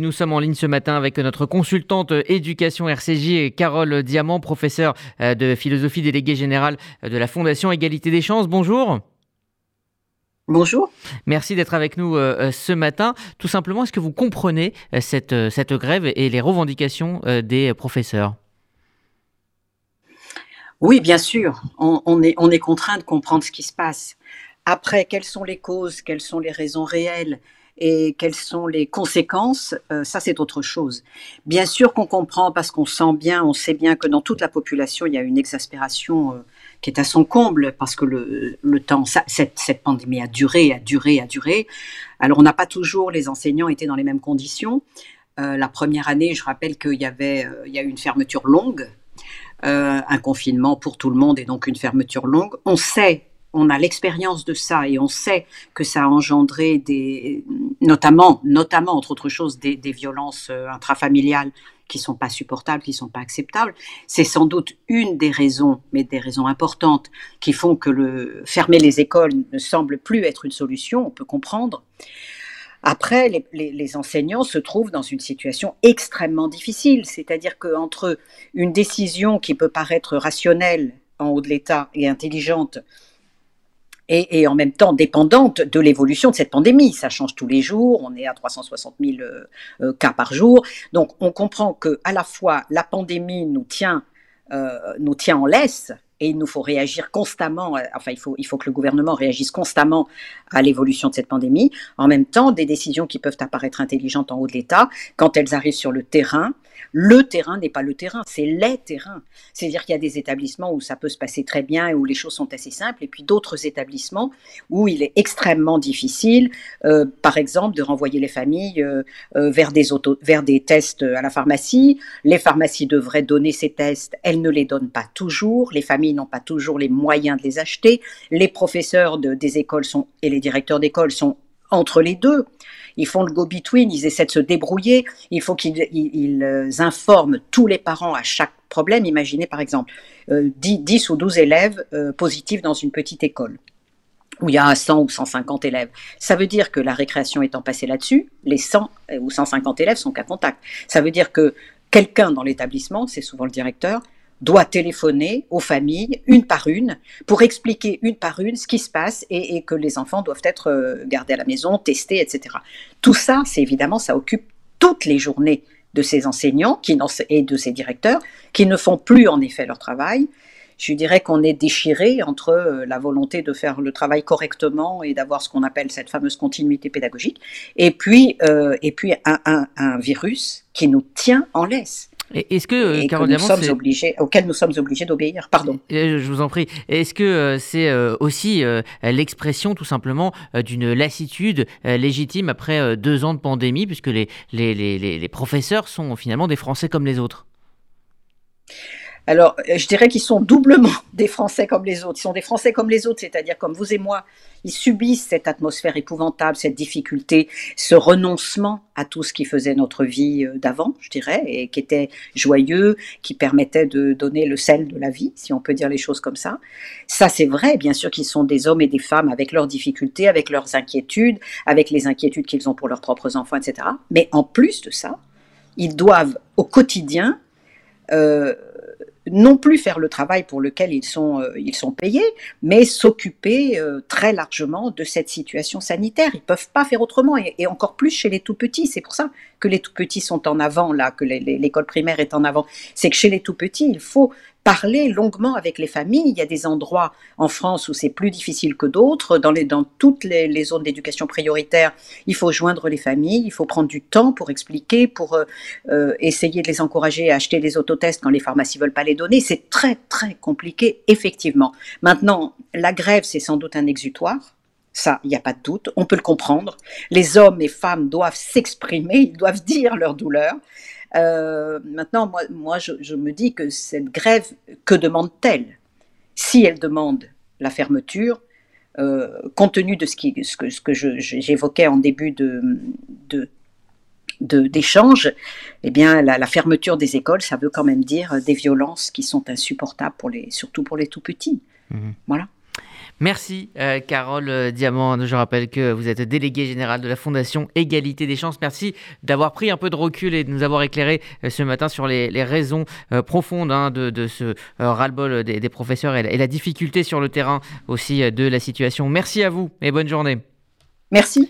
Nous sommes en ligne ce matin avec notre consultante éducation RCJ, Carole Diamant, professeure euh, de philosophie déléguée générale de la Fondation Égalité des chances. Bonjour. Bonjour. Merci d'être avec nous euh, euh, ce matin. Tout simplement, est-ce que vous comprenez cette, cette grève et les revendications des professeurs? Oui, bien sûr. On, est, on est contraint de comprendre ce qui se passe. Après, quelles sont les causes, quelles sont les raisons réelles? Et quelles sont les conséquences, euh, ça c'est autre chose. Bien sûr qu'on comprend parce qu'on sent bien, on sait bien que dans toute la population, il y a une exaspération euh, qui est à son comble parce que le, temps, cette, cette, pandémie a duré, a duré, a duré. Alors on n'a pas toujours, les enseignants étaient dans les mêmes conditions. Euh, la première année, je rappelle qu'il y avait, il y a eu une fermeture longue, un confinement pour tout le monde et donc une fermeture longue. On sait on a l'expérience de ça et on sait que ça a engendré des, notamment, notamment entre autres choses, des, violences euh, intrafamiliales qui sont pas supportables, qui sont pas acceptables. C'est sans doute une des raisons, mais des raisons importantes, qui font que le fermer les écoles ne semble plus être une solution. On peut comprendre. Après, les, les enseignants se trouvent dans une situation extrêmement difficile, c'est-à-dire qu'entre une décision qui peut paraître rationnelle en haut de l'État et intelligente et, en même temps dépendante de l'évolution de cette pandémie. Ça change tous les jours, on est à 360 000 euh, euh, cas par jour. Donc on comprend que à la fois la pandémie nous tient, euh, nous tient en laisse, et il nous faut réagir constamment, enfin il faut, il faut que le gouvernement réagisse constamment à l'évolution de cette pandémie. En même temps, des décisions qui peuvent apparaître intelligentes en haut de l'État, quand elles arrivent sur le terrain, le terrain n'est pas le terrain, c'est les terrains. C'est-à-dire qu'il y a des établissements où ça peut se passer très bien et où les choses sont assez simples, et puis d'autres établissements où il est extrêmement difficile, euh, par exemple, de renvoyer les familles euh, euh, vers, des tests à la pharmacie. Les pharmacies devraient donner ces tests, elles ne les donnent pas toujours, les familles n'ont pas toujours les moyens de les acheter, les professeurs des écoles sont, et les directeurs d'école sont entre les deux. Ils font le go-between, ils essaient de se débrouiller. Il faut qu'ils euh, informent tous les parents à chaque problème. Imaginez par exemple 10, euh, ou 12 élèves euh, positifs dans une petite école où il y a 100 ou 150 élèves. Ça veut dire que la récréation étant passée là-dessus, les 100 ou 150 élèves sont qu'à contact. Ça veut dire que quelqu'un dans l'établissement, c'est souvent le directeur, doit téléphoner aux familles une par une pour expliquer une par une ce qui se passe et, que les enfants doivent être euh, gardés à la maison, testés, etc. Tout ça, c'est évidemment, ça occupe toutes les journées de ces enseignants qui, et de ces directeurs qui ne font plus en effet leur travail. Je dirais qu'on est déchiré entre euh, la volonté de faire le travail correctement et d'avoir ce qu'on appelle cette fameuse continuité pédagogique, et puis, euh, et puis un, un virus qui nous tient en laisse. Est-ce que, euh, et nous sommes obligés, auquel nous sommes obligés d'obéir Pardon. Je vous en prie. Est-ce que euh, c'est euh, aussi l'expression tout simplement d'une lassitude légitime après deux ans de pandémie, puisque les, les, les, les professeurs sont finalement des Français comme les autres? Alors, je dirais qu'ils sont doublement des Français comme les autres. Ils sont des Français comme les autres, c'est-à-dire comme vous et moi. Ils subissent cette atmosphère épouvantable, cette difficulté, ce renoncement à tout ce qui faisait notre vie euh, d'avant, je dirais, et qui était joyeux, qui permettait de donner le sel de la vie, si on peut dire les choses comme ça. Ça, c'est vrai, bien sûr qu'ils sont des hommes et des femmes avec leurs difficultés, avec leurs inquiétudes, avec les inquiétudes qu'ils ont pour leurs propres enfants, etc. Mais en plus de ça, ils doivent au quotidien euh, non plus faire le travail pour lequel ils sont, euh, ils sont payés, mais s'occuper euh, très largement de cette situation sanitaire. Ils peuvent pas faire autrement, et, encore plus chez les tout petits. C'est pour ça que les tout petits sont en avant, là, que l'école primaire est en avant. C'est que chez les tout petits, il faut parler longuement avec les familles. Il y a des endroits en France où c'est plus difficile que d'autres. Dans, dans toutes les, zones d'éducation prioritaire, il faut joindre les familles, il faut prendre du temps pour expliquer, pour euh, euh, essayer de les encourager à acheter des autotests quand les pharmacies veulent pas les donner. C'est très très compliqué, effectivement. Maintenant, la grève, c'est sans doute un exutoire. Ça, il n'y a pas de doute, on peut le comprendre. Les hommes et femmes doivent s'exprimer, ils doivent dire leur douleur. Euh, maintenant, moi, moi je, me dis que cette grève, que demande-t-elle? Si elle demande la fermeture, euh, compte tenu de ce, qui, ce que, ce que j'évoquais en début de, de d'échange, eh bien, la, fermeture des écoles, ça veut quand même dire des violences qui sont insupportables pour les, surtout pour les tout petits. Mmh. Voilà. Merci euh, Carole euh, Diamant. Je rappelle que vous êtes déléguée générale de la Fondation Égalité des chances. Merci d'avoir pris un peu de recul et de nous avoir éclairé euh, ce matin sur les, raisons profondes hein, de, ce ras-le-bol des, professeurs et la difficulté sur le terrain aussi de la situation. Merci à vous et bonne journée. Merci.